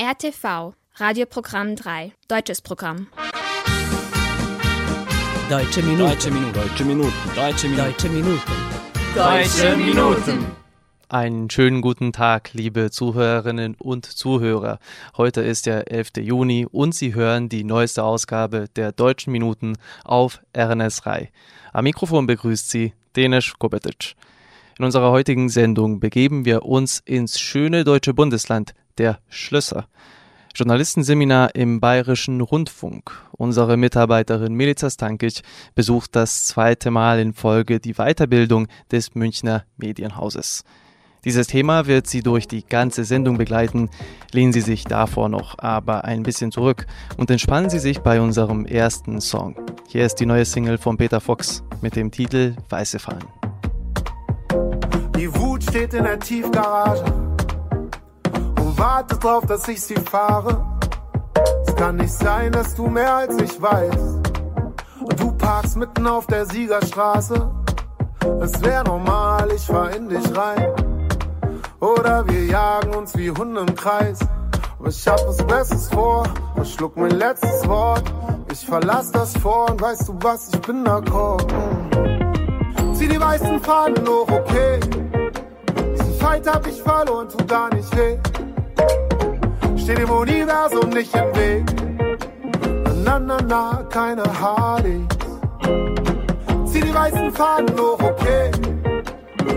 RTV, Radioprogramm 3, deutsches Programm. Deutsche Minuten. Deutsche Minuten. Deutsche Minuten. Deutsche Minuten. Deutsche Minuten. Deutsche Minuten. Einen schönen guten Tag, liebe Zuhörerinnen und Zuhörer. Heute ist der 11. Juni und Sie hören die neueste Ausgabe der Deutschen Minuten auf RNS Rai. Am Mikrofon begrüßt Sie Denis Kobetic. In unserer heutigen Sendung begeben wir uns ins schöne deutsche Bundesland der Schlösser. Journalistenseminar im Bayerischen Rundfunk. Unsere Mitarbeiterin Milica Stankic besucht das zweite Mal in Folge die Weiterbildung des Münchner Medienhauses. Dieses Thema wird Sie durch die ganze Sendung begleiten. Lehnen Sie sich davor noch aber ein bisschen zurück und entspannen Sie sich bei unserem ersten Song. Hier ist die neue Single von Peter Fox mit dem Titel Weiße Fahnen. Die Wut steht in der Tiefgarage wartet drauf, dass ich sie fahre. Es kann nicht sein, dass du mehr als ich weißt. Und du parkst mitten auf der Siegerstraße. Es wäre normal, ich fahr in dich rein. Oder wir jagen uns wie Hunde im Kreis. Aber ich hab was Besseres vor, verschluck mein letztes Wort. Ich verlass das vor und weißt du was, ich bin d'accord. Zieh die weißen Fahnen hoch, okay. Diesen Fight hab ich verloren, tut gar nicht weh. Steht dem Universum nicht im Weg. Na, na, na, keine Harleys. Zieh die weißen Fahnen hoch, okay.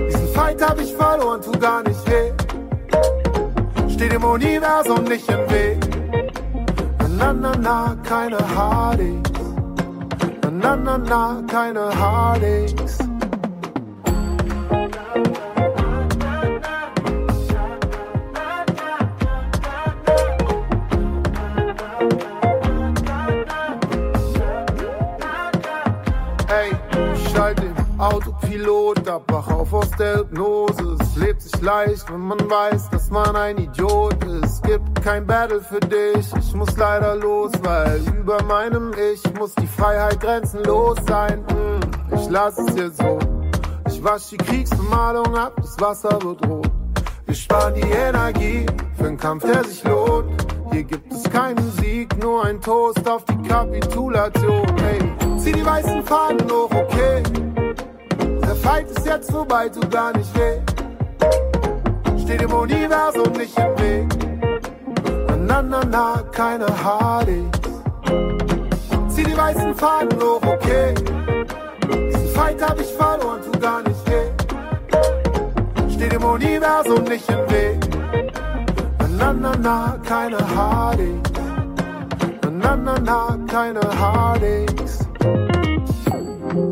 Diesen Fight hab ich verloren, tut gar nicht weh. Steht dem Universum nicht im Weg. Na, na, na, keine Harleys. Na, na, na, keine Harleys. Ab, wach auf aus der Hypnose. Es lebt sich leicht, wenn man weiß, dass man ein Idiot ist. Gibt kein Battle für dich, ich muss leider los, weil über meinem Ich muss die Freiheit grenzenlos sein. Hm, Ich lass es dir so. Ich wasch die Kriegsbemalung ab, das Wasser wird rot. Wir sparen die Energie für einen Kampf, der sich lohnt. Hier gibt es keinen Sieg, nur ein Toast auf die Kapitulation. Hey, zieh die weißen Fahnen hoch, okay. Fight ist jetzt vorbei, tut gar nicht weh. Steht dem Universum nicht im Weg. Na, na, na, keine Harleys. Zieh die weißen Fahnen hoch, okay. Diesen Fight hab ich verloren, tut gar nicht weh. Steht dem Universum nicht im Weg. Na, na, na, keine Harleys. Na, na, na, keine Harleys.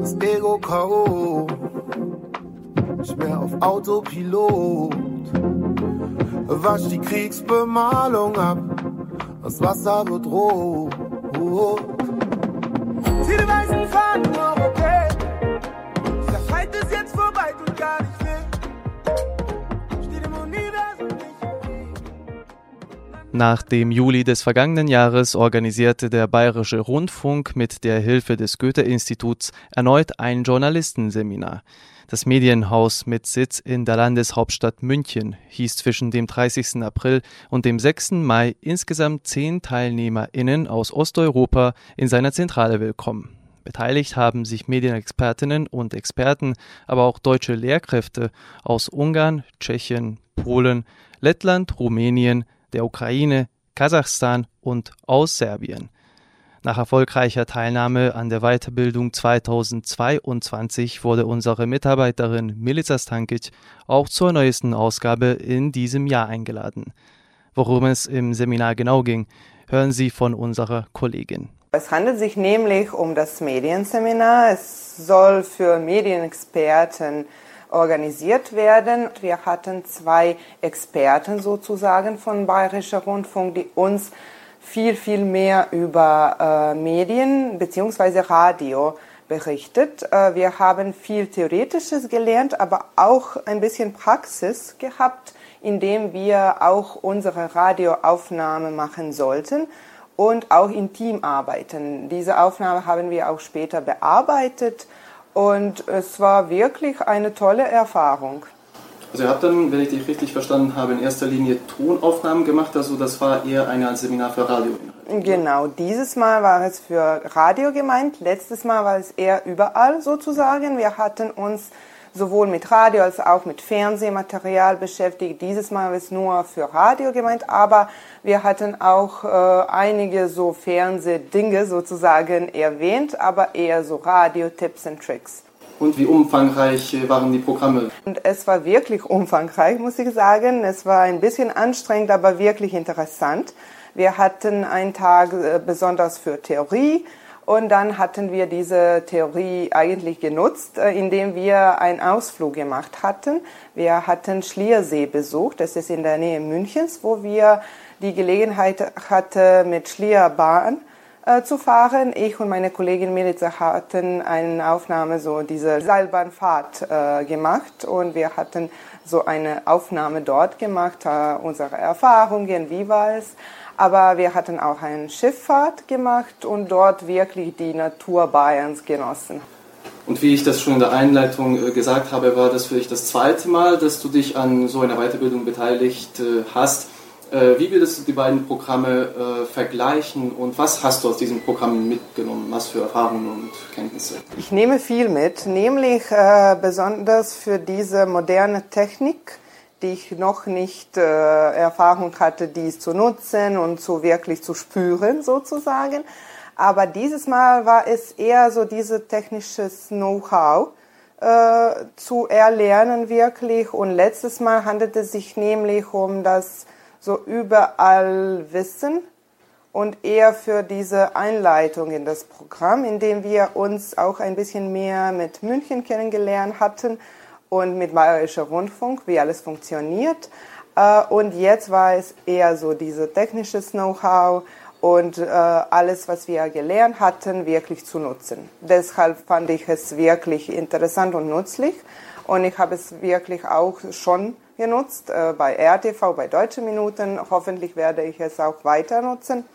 Das Ego K.O. Ich wär auf Autopilot. Wasch die Kriegsbemalung ab. Das Wasser wird rot. Die weißen nicht nicht Weg. Nach dem Juli des vergangenen Jahres organisierte der Bayerische Rundfunk mit der Hilfe des Goethe-Instituts erneut ein Journalistenseminar. Das Medienhaus mit Sitz in der Landeshauptstadt München hieß zwischen dem 30. April und dem 6. Mai insgesamt zehn TeilnehmerInnen aus Osteuropa in seiner Zentrale willkommen. Beteiligt haben sich Medienexpertinnen und Experten, aber auch deutsche Lehrkräfte aus Ungarn, Tschechien, Polen, Lettland, Rumänien, der Ukraine, Kasachstan und aus Serbien. Nach erfolgreicher Teilnahme an der Weiterbildung 2022 wurde unsere Mitarbeiterin Milica Stankic auch zur neuesten Ausgabe in diesem Jahr eingeladen. Worum es im Seminar genau ging, hören Sie von unserer Kollegin. Es handelt sich nämlich um das Medienseminar. Es soll für Medienexperten organisiert werden. Wir hatten zwei Experten sozusagen von Bayerischer Rundfunk, die uns viel, viel mehr über äh, Medien bzw. Radio berichtet. Äh, wir haben viel Theoretisches gelernt, aber auch ein bisschen Praxis gehabt, indem wir auch unsere Radioaufnahme machen sollten und auch im Team arbeiten. Diese Aufnahme haben wir auch später bearbeitet und es war wirklich eine tolle Erfahrung. Also ihr habt dann, wenn ich dich richtig verstanden habe, in erster Linie Tonaufnahmen gemacht, also das war eher ein Seminar für Radio. Genau, dieses Mal war es für Radio gemeint, letztes Mal war es eher überall sozusagen. Wir hatten uns sowohl mit Radio als auch mit Fernsehmaterial beschäftigt. Dieses Mal ist nur für Radio gemeint, aber wir hatten auch äh, einige so Fernsehdinge sozusagen erwähnt, aber eher so Radio-Tipps und Tricks. Und wie umfangreich waren die Programme? Und es war wirklich umfangreich, muss ich sagen. Es war ein bisschen anstrengend, aber wirklich interessant. Wir hatten einen Tag äh, besonders für Theorie und dann hatten wir diese Theorie eigentlich genutzt, äh, indem wir einen Ausflug gemacht hatten. Wir hatten Schliersee besucht, das ist in der Nähe Münchens, wo wir die Gelegenheit hatten, mit Schlierbahn äh, zu fahren. Ich und meine Kollegin Milica hatten eine Aufnahme, so diese Seilbahnfahrt äh, gemacht und wir hatten so eine Aufnahme dort gemacht, äh, unsere Erfahrungen, wie war es. Aber wir hatten auch eine Schifffahrt gemacht und dort wirklich die Natur Bayerns genossen. Und wie ich das schon in der Einleitung äh, gesagt habe, war das für dich das zweite Mal, dass du dich an so einer Weiterbildung beteiligt äh, hast. Äh, wie würdest du die beiden Programme äh, vergleichen und was hast du aus diesen Programmen mitgenommen? Was für Erfahrungen und Kenntnisse? Ich nehme viel mit, nämlich äh, besonders für diese moderne Technik, die ich noch nicht äh, Erfahrung hatte, dies zu nutzen und so wirklich zu spüren sozusagen. Aber dieses Mal war es eher so dieses technisches Know-how äh, zu erlernen wirklich. Und letztes Mal handelte es sich nämlich um das so überall wissen und eher für diese Einleitung in das Programm, in dem wir uns auch ein bisschen mehr mit München kennengelernt hatten und mit Bayerischer Rundfunk, wie alles funktioniert. Äh, und jetzt war es eher so dieses technisches Know-how und äh, alles, was wir gelernt hatten, wirklich zu nutzen. Deshalb fand ich es wirklich interessant und nützlich und ich habe es wirklich auch schon genutzt äh, bei RTV, bei Deutsche Minuten. Hoffentlich werde ich es auch weiter nutzen.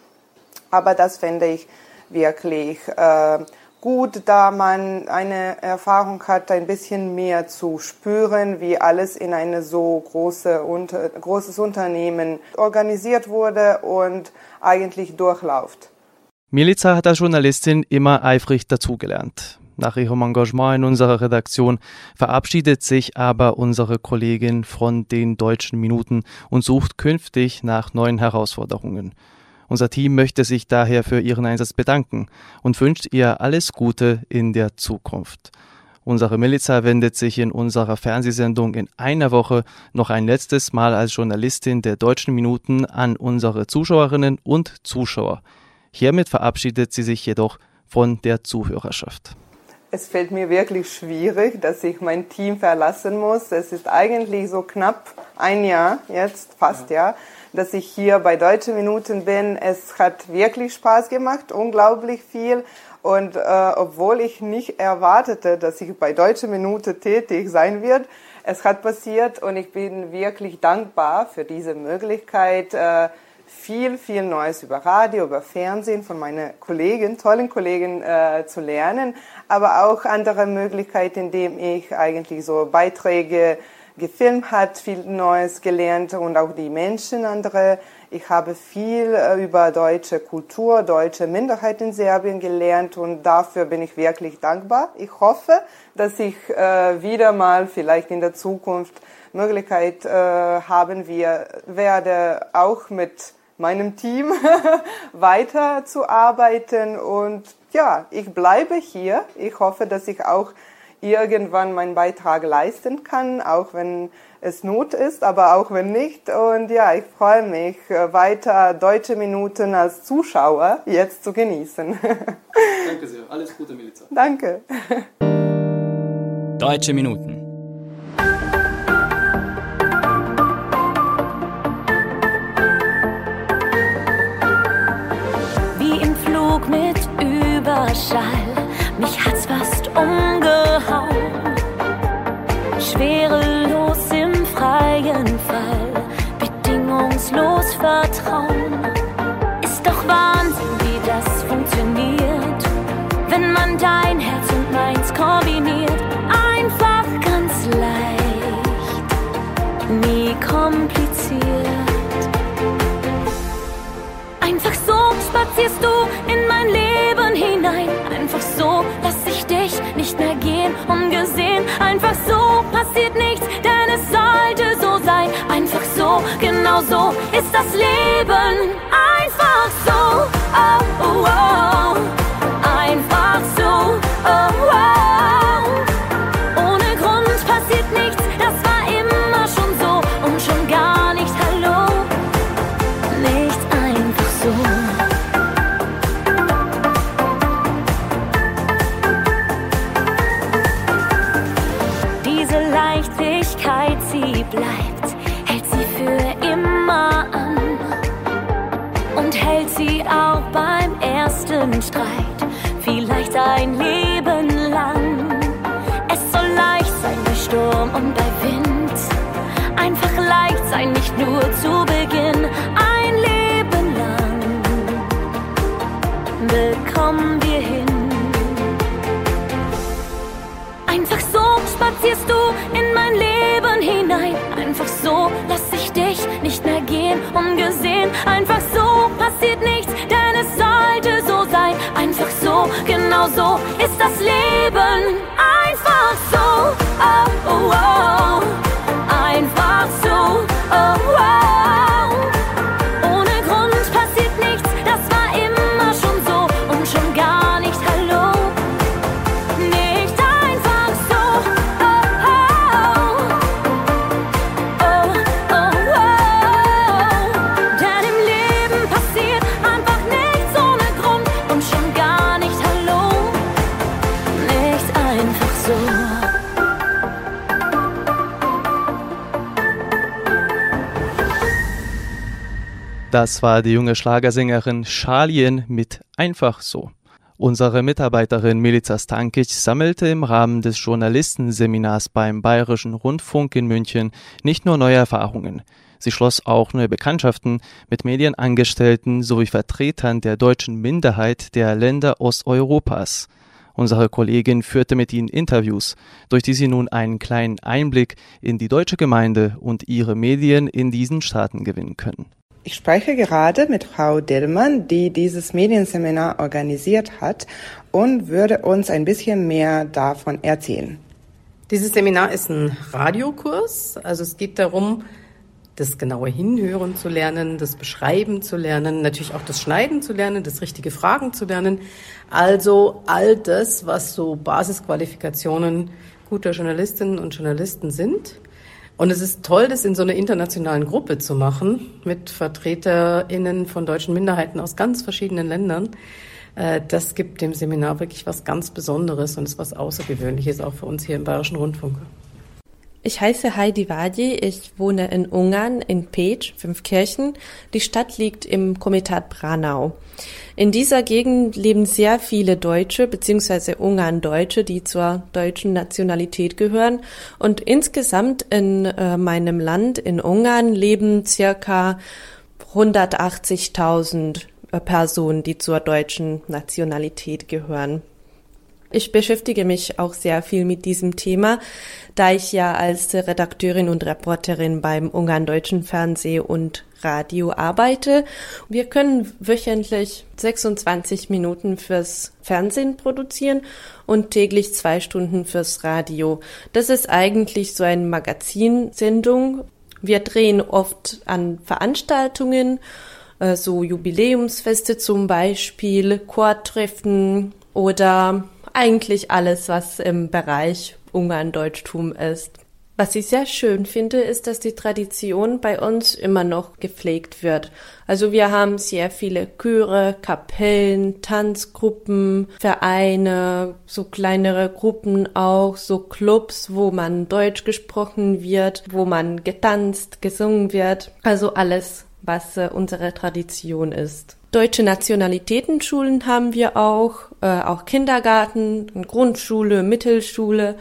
Aber das finde ich wirklich äh, gut, da man eine Erfahrung hat, ein bisschen mehr zu spüren, wie alles in eine so große unter, großes Unternehmen organisiert wurde und eigentlich durchläuft. Milica hat als Journalistin immer eifrig dazugelernt. Nach ihrem Engagement in unserer Redaktion verabschiedet sich aber unsere Kollegin von den deutschen Minuten und sucht künftig nach neuen Herausforderungen. Unser Team möchte sich daher für ihren Einsatz bedanken und wünscht ihr alles Gute in der Zukunft. Unsere Miliza wendet sich in unserer Fernsehsendung in einer Woche noch ein letztes Mal als Journalistin der deutschen Minuten an unsere Zuschauerinnen und Zuschauer. Hiermit verabschiedet sie sich jedoch von der Zuhörerschaft. Es fällt mir wirklich schwierig, dass ich mein Team verlassen muss. Es ist eigentlich so knapp ein Jahr, jetzt fast ja, dass ich hier bei Deutsche Minuten bin. Es hat wirklich Spaß gemacht, unglaublich viel. Und äh, obwohl ich nicht erwartete, dass ich bei Deutsche Minute tätig sein wird, es hat passiert und ich bin wirklich dankbar für diese Möglichkeit. Äh, viel, viel Neues über Radio, über Fernsehen von meinen Kollegen, tollen Kollegen äh, zu lernen, aber auch andere Möglichkeiten, indem ich eigentlich so Beiträge gefilmt hat, viel Neues gelernt und auch die Menschen andere. Ich habe viel äh, über deutsche Kultur, deutsche Minderheit in Serbien gelernt und dafür bin ich wirklich dankbar. Ich hoffe, dass ich äh, wieder mal vielleicht in der Zukunft Möglichkeit äh, haben wir werde auch mit meinem Team weiterzuarbeiten. Und ja, ich bleibe hier. Ich hoffe, dass ich auch irgendwann meinen Beitrag leisten kann, auch wenn es Not ist, aber auch wenn nicht. Und ja, ich freue mich, weiter deutsche Minuten als Zuschauer jetzt zu genießen. Danke sehr. Alles Gute, Miliza. Danke. Deutsche Minuten. Überschall, mich hat's fast umgehauen. Schwerelos genau so ist das Leben. Einfach so, oh, oh, oh. So ist Das war die junge Schlagersängerin Schalien mit Einfach so. Unsere Mitarbeiterin Milica Stankic sammelte im Rahmen des Journalistenseminars beim Bayerischen Rundfunk in München nicht nur neue Erfahrungen. Sie schloss auch neue Bekanntschaften mit Medienangestellten sowie Vertretern der deutschen Minderheit der Länder Osteuropas. Unsere Kollegin führte mit ihnen Interviews, durch die sie nun einen kleinen Einblick in die deutsche Gemeinde und ihre Medien in diesen Staaten gewinnen können. Ich spreche gerade mit Frau Dillmann, die dieses Medienseminar organisiert hat und würde uns ein bisschen mehr davon erzählen. Dieses Seminar ist ein Radiokurs. Also es geht darum, das genaue Hinhören zu lernen, das Beschreiben zu lernen, natürlich auch das Schneiden zu lernen, das richtige Fragen zu lernen. Also all das, was so Basisqualifikationen guter Journalistinnen und Journalisten sind. Und es ist toll, das in so einer internationalen Gruppe zu machen, mit VertreterInnen von deutschen Minderheiten aus ganz verschiedenen Ländern. Äh, Das gibt dem Seminar wirklich was ganz Besonderes und ist was Außergewöhnliches auch für uns hier im Bayerischen Rundfunk. Ich heiße Heidi Wadi, ich wohne in Ungarn, in Pécs, Fünfkirchen. Die Stadt liegt im Komitat Branau. In dieser Gegend leben sehr viele Deutsche bzw. Ungarn-Deutsche, die zur deutschen Nationalität gehören. Und insgesamt in äh, meinem Land, in Ungarn, leben circa 180.000 äh, Personen, die zur deutschen Nationalität gehören. Ich beschäftige mich auch sehr viel mit diesem Thema, da ich ja als Redakteurin und Reporterin beim Ungarn-Deutschen Fernseh und Radio arbeite. Wir können wöchentlich 26 Minuten fürs Fernsehen produzieren und täglich zwei Stunden fürs Radio. Das ist eigentlich so eine Magazinsendung. Wir drehen oft an Veranstaltungen, äh, so Jubiläumsfeste zum Beispiel, Chortreffen oder eigentlich alles, was im Bereich Ungarn-Deutschtum ist. Was ich sehr schön finde, ist, dass die Tradition bei uns immer noch gepflegt wird. Also wir haben sehr viele Chöre, Kapellen, Tanzgruppen, Vereine, so kleinere Gruppen auch, so Clubs, wo man Deutsch gesprochen wird, wo man getanzt, gesungen wird. Also alles, was äh, unsere Tradition ist. Deutsche Nationalitätenschulen haben wir auch, äh, auch Kindergarten, Grundschule, Mittelschule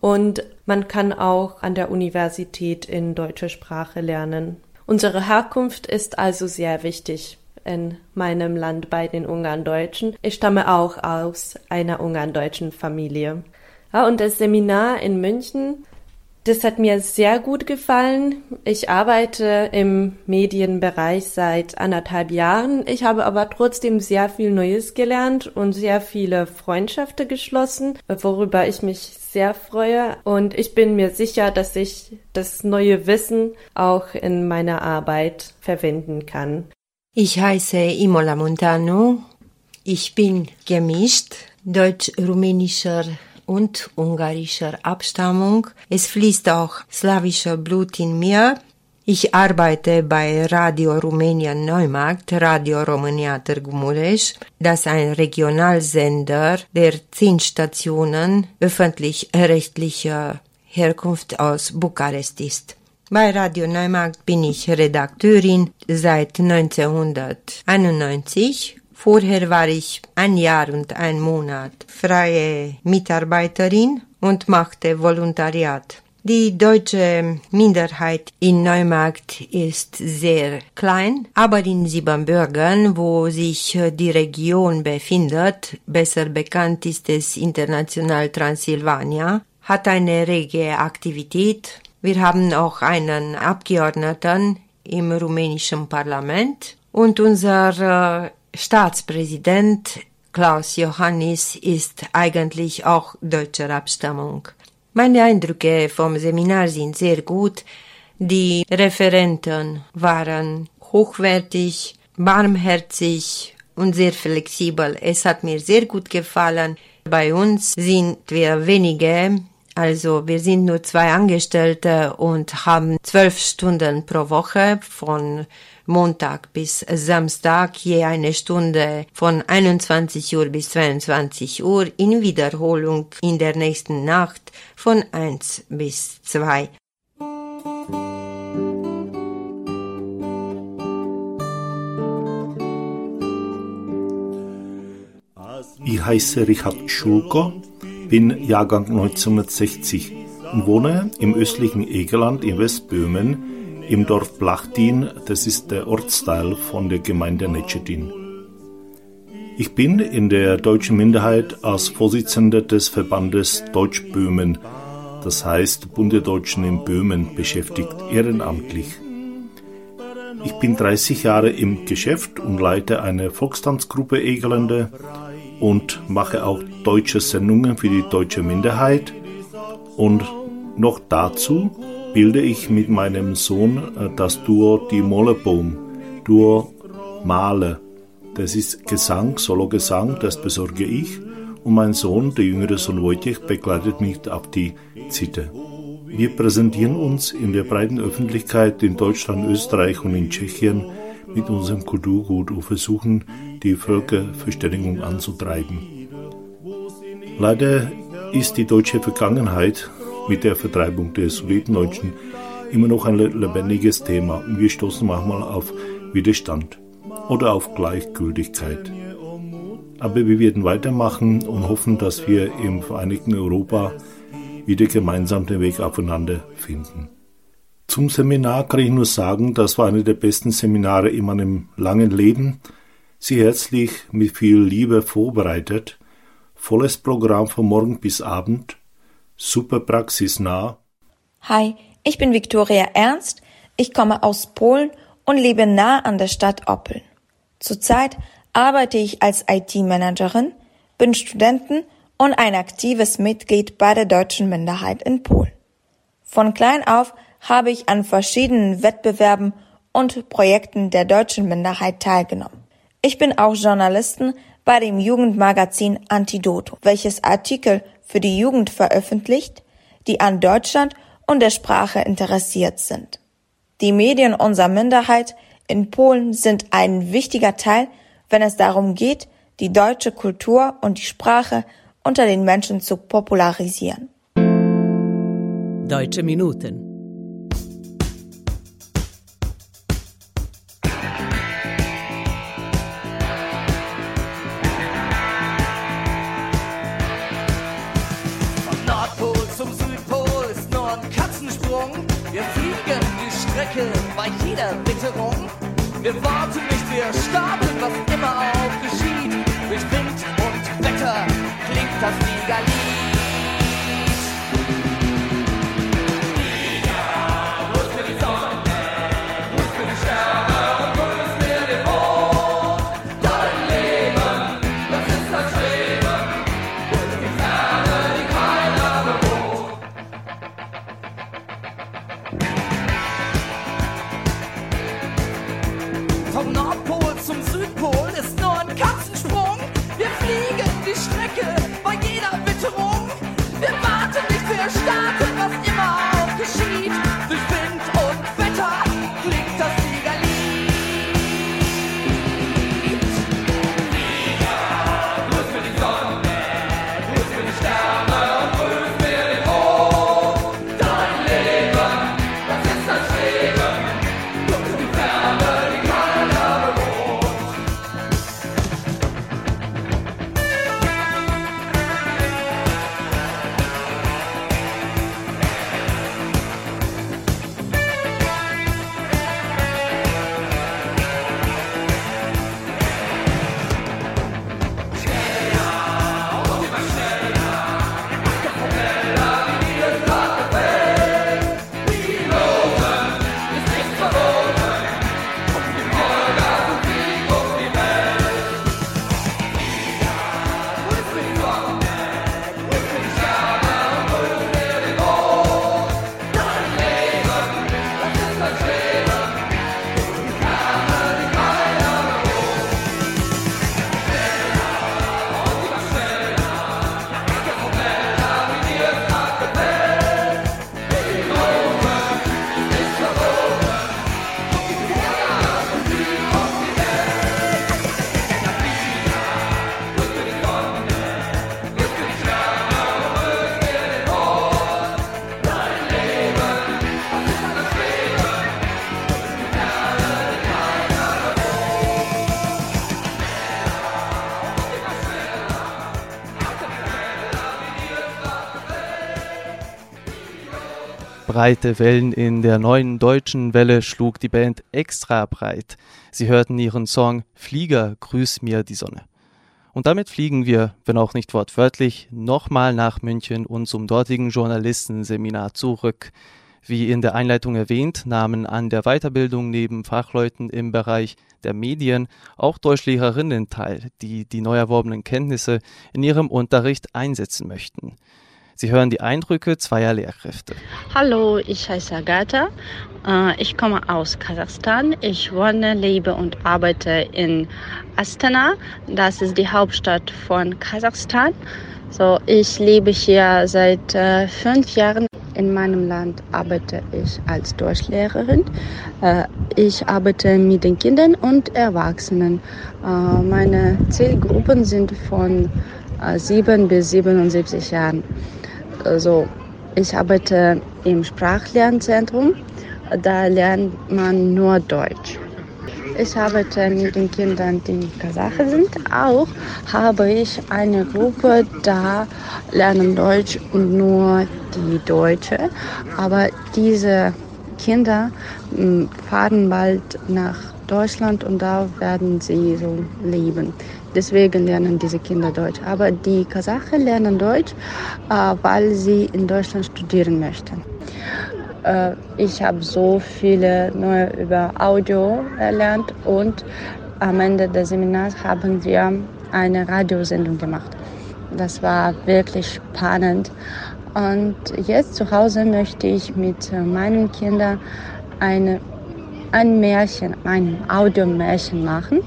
und man kann auch an der Universität in deutscher Sprache lernen. Unsere Herkunft ist also sehr wichtig in meinem Land bei den Ungarn-Deutschen. Ich stamme auch aus einer Ungarn-deutschen Familie. Ja, und das Seminar in München Das hat mir sehr gut gefallen. Ich arbeite im Medienbereich seit anderthalb Jahren. Ich habe aber trotzdem sehr viel Neues gelernt und sehr viele Freundschaften geschlossen, worüber ich mich sehr freue. Und ich bin mir sicher, dass ich das neue Wissen auch in meiner Arbeit verwenden kann. Ich heiße Imola Montano. Ich bin gemischt, deutsch-rumänischer und ungarischer Abstammung. Es fließt auch slawischer Blut in mir. Ich arbeite bei Radio Rumänien Neumarkt, Radio România Târgu Mureș, das ein Regionalsender der zehn Stationen öffentlich-rechtlicher Herkunft aus Bukarest ist. Bei Radio Neumarkt bin ich Redakteurin seit 1991 Vorher war ich ein Jahr und ein Monat freie Mitarbeiterin und machte Volontariat. Die deutsche Minderheit in Neumarkt ist sehr klein, aber in Siebenbürgen, wo sich die Region befindet, besser bekannt ist es international Transsilvania, hat eine rege Aktivität. Wir haben auch einen Abgeordneten im rumänischen Parlament und unser Staatspräsident Klaus Johannis ist eigentlich auch deutscher Abstammung. Meine Eindrücke vom Seminar sind sehr gut. Die Referenten waren hochwertig, barmherzig und sehr flexibel. Es hat mir sehr gut gefallen. Bei uns sind wir wenige, also wir sind nur zwei Angestellte und haben zwölf Stunden pro Woche von Montag bis Samstag je eine Stunde von 21 Uhr bis 22 Uhr in Wiederholung in der nächsten Nacht von 1 bis 2. Ich heiße Richard Schulko, bin Jahrgang 1960 und wohne im östlichen Egerland in Westböhmen im Dorf Blachtin, das ist der Ortsteil von der Gemeinde Netschedin. Ich bin in der deutschen Minderheit als Vorsitzender des Verbandes Deutschböhmen, das heißt Bund der Deutschen in Böhmen, beschäftigt, ehrenamtlich. Ich bin 30 Jahre im Geschäft und leite eine Volkstanzgruppe Egerlande und mache auch deutsche Sendungen für die deutsche Minderheit. Und noch dazu bilde ich mit meinem Sohn äh, das Duo Die Mollebaum, Duo Male. Das ist Gesang, Solo-Gesang, das besorge ich. Und mein Sohn, der jüngere Sohn Wojciech, begleitet mich auf die Zitte. Wir präsentieren uns in der breiten Öffentlichkeit in Deutschland, Österreich und in Tschechien mit unserem Kulturgut und versuchen, die Völkerverständigung anzutreiben. Leider ist die deutsche Vergangenheit mit der Vertreibung der Sudetendeutschen immer noch ein lebendiges Thema und wir stoßen manchmal auf Widerstand oder auf Gleichgültigkeit. Aber wir werden weitermachen und hoffen, dass wir im Vereinigten Europa wieder gemeinsam den Weg aufeinander finden. Zum Seminar kann ich nur sagen, das war eine der besten Seminare in meinem langen Leben. Sie herzlich mit viel Liebe vorbereitet, volles Programm von morgen bis Abend super praxisnah. Hi, ich bin Viktoria Ernst. Ich komme aus Polen und lebe nah an der Stadt Oppeln. Zurzeit arbeite ich als IT-Managerin, bin Studentin und ein aktives Mitglied bei der deutschen Minderheit in Polen. Von klein auf habe ich an verschiedenen Wettbewerben und Projekten der deutschen Minderheit teilgenommen. Ich bin auch Journalistin bei dem Jugendmagazin Antidoto, welches Artikel für die Jugend veröffentlicht, die an Deutschland und der Sprache interessiert sind. Die Medien unserer Minderheit in Polen sind ein wichtiger Teil, wenn es darum geht, die deutsche Kultur und die Sprache unter den Menschen zu popularisieren. Deutsche Minuten jeder Witterung. Wir warten nicht, wir starten, was immer auch geschieht. Durch Wind und Wetter klingt das Liga-Lied. Breite Wellen in der neuen deutschen Welle schlug die Band extra breit. Sie hörten ihren Song Flieger, grüß mir die Sonne. Und damit fliegen wir, wenn auch nicht wortwörtlich, nochmal nach München und zum dortigen Journalistenseminar zurück. Wie in der Einleitung erwähnt, nahmen an der Weiterbildung neben Fachleuten im Bereich der Medien auch Deutschlehrerinnen teil, die die neu erworbenen Kenntnisse in ihrem Unterricht einsetzen möchten. Sie hören die Eindrücke zweier Lehrkräfte. Hallo, ich heiße Agatha. Äh, Ich komme aus Kasachstan. Ich wohne, lebe und arbeite in Astana. Das ist die Hauptstadt von Kasachstan. So, ich lebe hier seit äh, fünf Jahren. In meinem Land arbeite ich als Deutschlehrerin. Äh, ich arbeite mit den Kindern und Erwachsenen. Meine Zielgruppen sind von äh, 7 bis 77 Jahren. Also ich arbeite im Sprachlernzentrum. Da lernt man nur Deutsch. Ich arbeite mit den Kindern, die Kasache sind. Auch habe ich eine Gruppe, da lernen Deutsch nur die Deutsche. Aber diese Kinder fahren bald nach Deutschland und da werden sie so leben. Deswegen lernen diese Kinder Deutsch. Aber die Kasachen lernen Deutsch, äh, weil sie in Deutschland studieren möchten. Äh, ich habe so viele neue über Audio erlernt und am Ende des Seminars haben wir eine Radiosendung gemacht. Das war wirklich spannend. Und jetzt zu Hause möchte ich mit meinen Kindern eine, ein Märchen, ein Audiomärchen machen.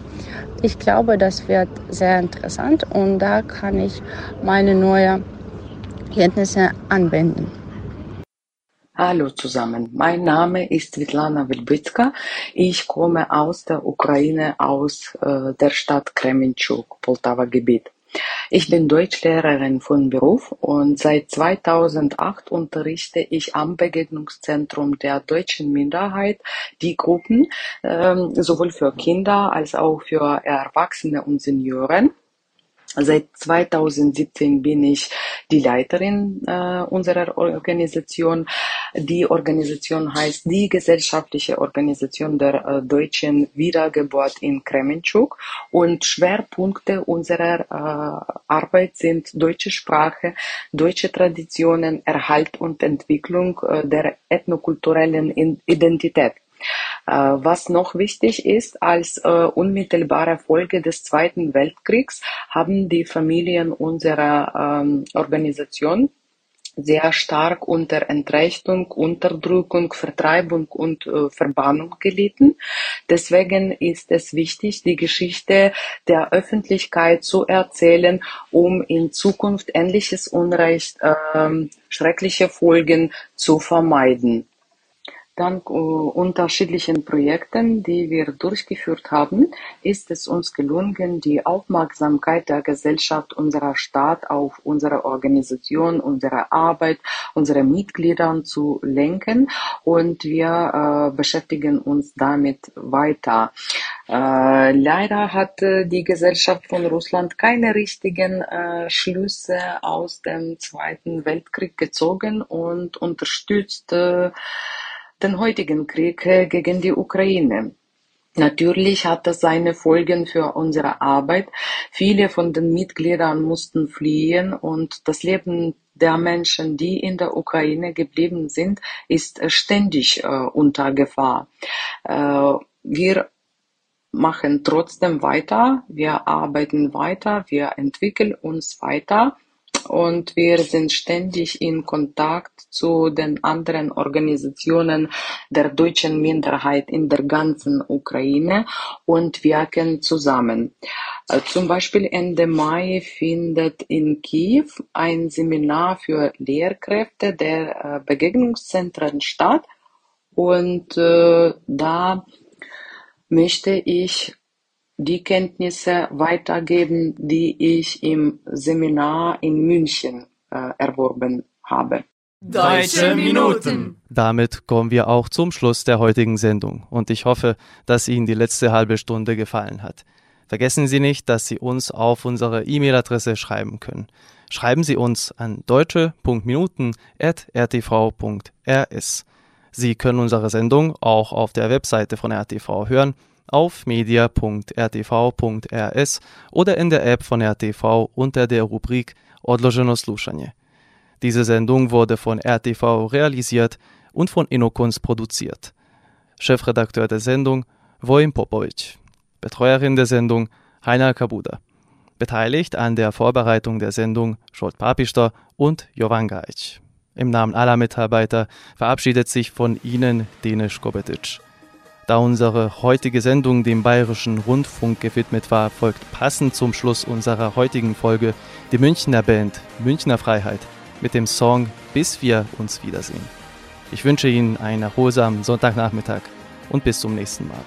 Ich glaube, das wird sehr interessant und da kann ich meine neuen Kenntnisse anwenden. Hallo zusammen, mein Name ist Svetlana Velbytska. Ich komme aus der Ukraine, aus äh, der Stadt Kremenchuk, Poltava Gebiet. Ich bin Deutschlehrerin von Beruf und seit 2008 unterrichte ich am Begegnungszentrum der deutschen Minderheit die Gruppen, ähm, sowohl für Kinder als auch für Erwachsene und Senioren. Seit 2017 bin ich die Leiterin äh, unserer Organisation. Die Organisation heißt die Gesellschaftliche Organisation der äh, deutschen Wiedergeburt in Kremenchuk und Schwerpunkte unserer äh, Arbeit sind deutsche Sprache, deutsche Traditionen, Erhalt und Entwicklung äh, der ethnokulturellen Identität. Äh, Was noch wichtig ist, als äh, unmittelbare Folge des Zweiten Weltkriegs haben die Familien unserer ähm, Organisation sehr stark unter Entrechtung, Unterdrückung, Vertreibung und äh, Verbannung gelitten. Deswegen ist es wichtig, die Geschichte der Öffentlichkeit zu erzählen, um in Zukunft ähnliches Unrecht, äh, schreckliche Folgen zu vermeiden. Dank äh, unterschiedlichen Projekten, die wir durchgeführt haben, ist es uns gelungen, die Aufmerksamkeit der Gesellschaft unserer Stadt auf unsere Organisation, unsere Arbeit, unsere Mitglieder zu lenken und wir äh, beschäftigen uns damit weiter. Äh, leider hat äh, die Gesellschaft von Russland keine richtigen Schlüsse aus dem Zweiten Weltkrieg gezogen und unterstützt den heutigen Krieg äh, gegen die Ukraine. Natürlich hat das seine Folgen für unsere Arbeit. Viele von den Mitgliedern mussten fliehen und das Leben der Menschen, die in der Ukraine geblieben sind, ist ständig äh, unter Gefahr. Äh, wir machen trotzdem weiter, wir arbeiten weiter, wir entwickeln uns weiter und wir sind ständig in Kontakt zu den anderen Organisationen der deutschen Minderheit in der ganzen Ukraine und wirken zusammen. Äh, zum Beispiel Ende Mai findet in Kiew ein Seminar für Lehrkräfte der äh, Begegnungszentren statt und äh, da möchte ich die Kenntnisse weitergeben, die ich im Seminar in München äh, erworben habe. Deutsche Minuten. Damit kommen wir auch zum Schluss der heutigen Sendung und ich hoffe, dass Ihnen die letzte halbe Stunde gefallen hat. Vergessen Sie nicht, dass Sie uns auf unsere E-Mail-Adresse schreiben können. Schreiben Sie uns an deutsche.minuten.rtv.rs. Sie können unsere Sendung auch auf der Webseite von RTV hören auf media.rtv.rs oder in der App von RTV unter der Rubrik Odloženo slušanje. Diese Sendung wurde von RTV realisiert und von Inokons produziert. Chefredakteur der Sendung Vojin Popovic. Betreuerin der Sendung Heiner Kabuda. Beteiligt an der Vorbereitung der Sendung Scholt Papister und Jovan Gajic. Im Namen aller Mitarbeiter verabschiedet sich von Ihnen Denis Kobetic. Da unsere heutige Sendung dem Bayerischen Rundfunk gewidmet war, folgt passend zum Schluss unserer heutigen Folge die Münchner Band Münchner Freiheit mit dem Song Bis wir uns wiedersehen. Ich wünsche Ihnen einen erholsamen Sonntagnachmittag und bis zum nächsten Mal.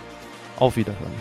Auf Wiederhören.